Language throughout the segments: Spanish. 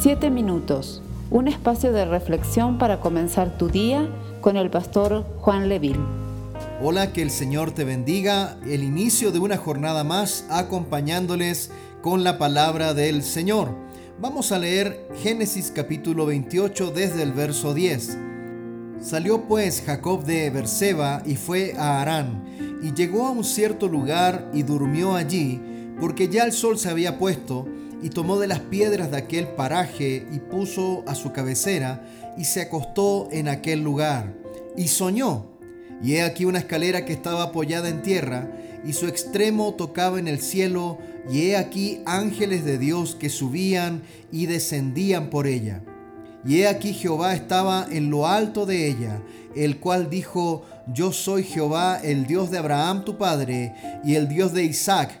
Siete minutos, un espacio de reflexión para comenzar tu día con el pastor Juan Leville. Hola, que el Señor te bendiga. El inicio de una jornada más acompañándoles con la palabra del Señor. Vamos a leer Génesis capítulo 28 desde el verso 10. Salió pues Jacob de Berseba y fue a Harán, y llegó a un cierto lugar y durmió allí, porque ya el sol se había puesto, y tomó de las piedras de aquel paraje y puso a su cabecera y se acostó en aquel lugar y soñó. Y he aquí una escalera que estaba apoyada en tierra y su extremo tocaba en el cielo y he aquí ángeles de Dios que subían y descendían por ella. Y he aquí Jehová estaba en lo alto de ella, el cual dijo, Yo soy Jehová, el Dios de Abraham tu padre, y el Dios de Isaac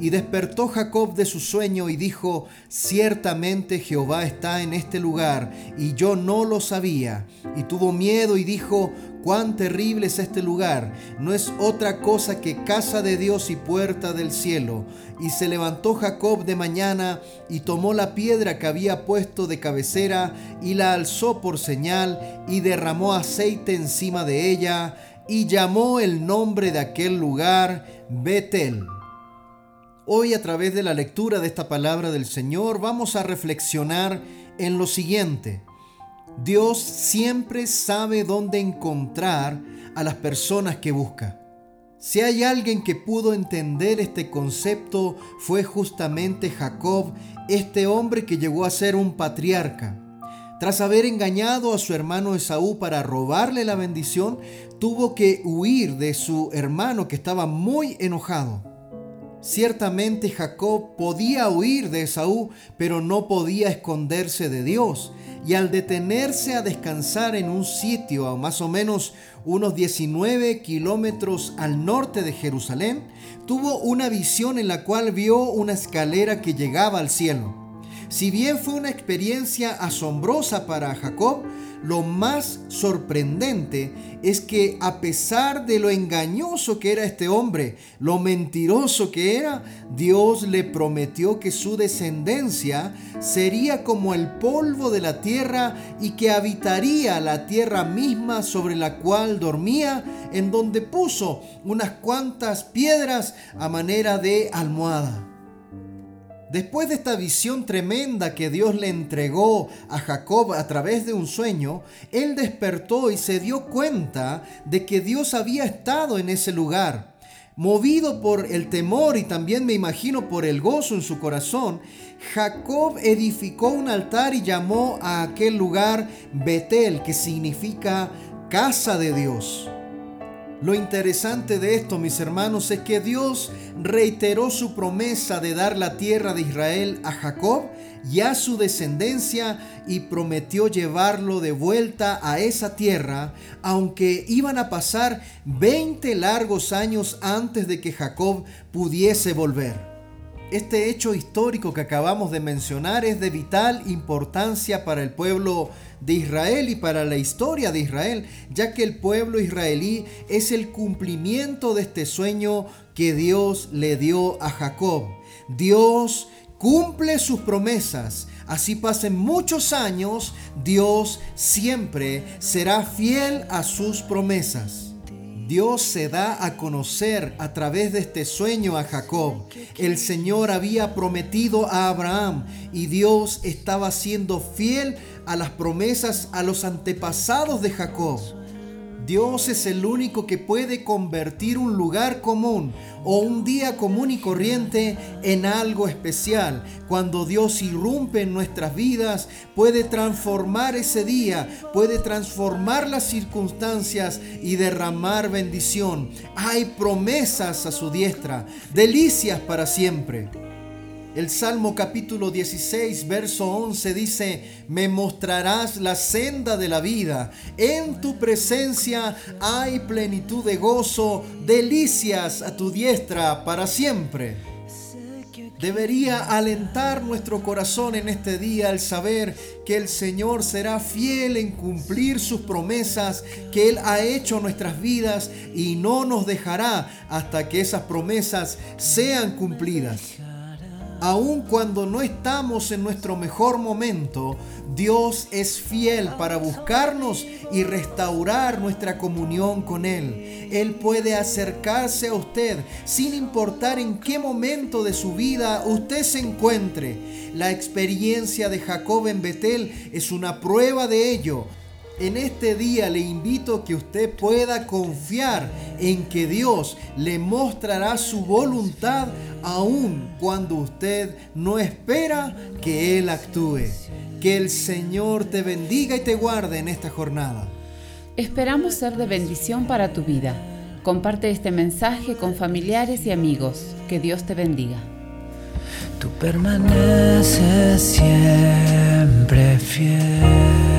Y despertó Jacob de su sueño y dijo, ciertamente Jehová está en este lugar, y yo no lo sabía. Y tuvo miedo y dijo, cuán terrible es este lugar, no es otra cosa que casa de Dios y puerta del cielo. Y se levantó Jacob de mañana y tomó la piedra que había puesto de cabecera y la alzó por señal y derramó aceite encima de ella y llamó el nombre de aquel lugar Betel. Hoy a través de la lectura de esta palabra del Señor vamos a reflexionar en lo siguiente. Dios siempre sabe dónde encontrar a las personas que busca. Si hay alguien que pudo entender este concepto fue justamente Jacob, este hombre que llegó a ser un patriarca. Tras haber engañado a su hermano Esaú para robarle la bendición, tuvo que huir de su hermano que estaba muy enojado. Ciertamente Jacob podía huir de Esaú, pero no podía esconderse de Dios. Y al detenerse a descansar en un sitio a más o menos unos 19 kilómetros al norte de Jerusalén, tuvo una visión en la cual vio una escalera que llegaba al cielo. Si bien fue una experiencia asombrosa para Jacob, lo más sorprendente es que a pesar de lo engañoso que era este hombre, lo mentiroso que era, Dios le prometió que su descendencia sería como el polvo de la tierra y que habitaría la tierra misma sobre la cual dormía, en donde puso unas cuantas piedras a manera de almohada. Después de esta visión tremenda que Dios le entregó a Jacob a través de un sueño, él despertó y se dio cuenta de que Dios había estado en ese lugar. Movido por el temor y también me imagino por el gozo en su corazón, Jacob edificó un altar y llamó a aquel lugar Betel, que significa casa de Dios. Lo interesante de esto, mis hermanos, es que Dios reiteró su promesa de dar la tierra de Israel a Jacob y a su descendencia y prometió llevarlo de vuelta a esa tierra, aunque iban a pasar 20 largos años antes de que Jacob pudiese volver. Este hecho histórico que acabamos de mencionar es de vital importancia para el pueblo de Israel y para la historia de Israel, ya que el pueblo israelí es el cumplimiento de este sueño que Dios le dio a Jacob. Dios cumple sus promesas. Así pasen muchos años, Dios siempre será fiel a sus promesas. Dios se da a conocer a través de este sueño a Jacob. El Señor había prometido a Abraham y Dios estaba siendo fiel a las promesas a los antepasados de Jacob. Dios es el único que puede convertir un lugar común o un día común y corriente en algo especial. Cuando Dios irrumpe en nuestras vidas, puede transformar ese día, puede transformar las circunstancias y derramar bendición. Hay promesas a su diestra, delicias para siempre. El Salmo capítulo 16, verso 11 dice, me mostrarás la senda de la vida, en tu presencia hay plenitud de gozo, delicias a tu diestra para siempre. Debería alentar nuestro corazón en este día el saber que el Señor será fiel en cumplir sus promesas que Él ha hecho nuestras vidas y no nos dejará hasta que esas promesas sean cumplidas aun cuando no estamos en nuestro mejor momento, Dios es fiel para buscarnos y restaurar nuestra comunión con Él. Él puede acercarse a usted sin importar en qué momento de su vida usted se encuentre. La experiencia de Jacob en Betel es una prueba de ello. En este día le invito a que usted pueda confiar en que Dios le mostrará su voluntad aun cuando usted no espera que Él actúe. Que el Señor te bendiga y te guarde en esta jornada. Esperamos ser de bendición para tu vida. Comparte este mensaje con familiares y amigos. Que Dios te bendiga. Tú permaneces siempre fiel.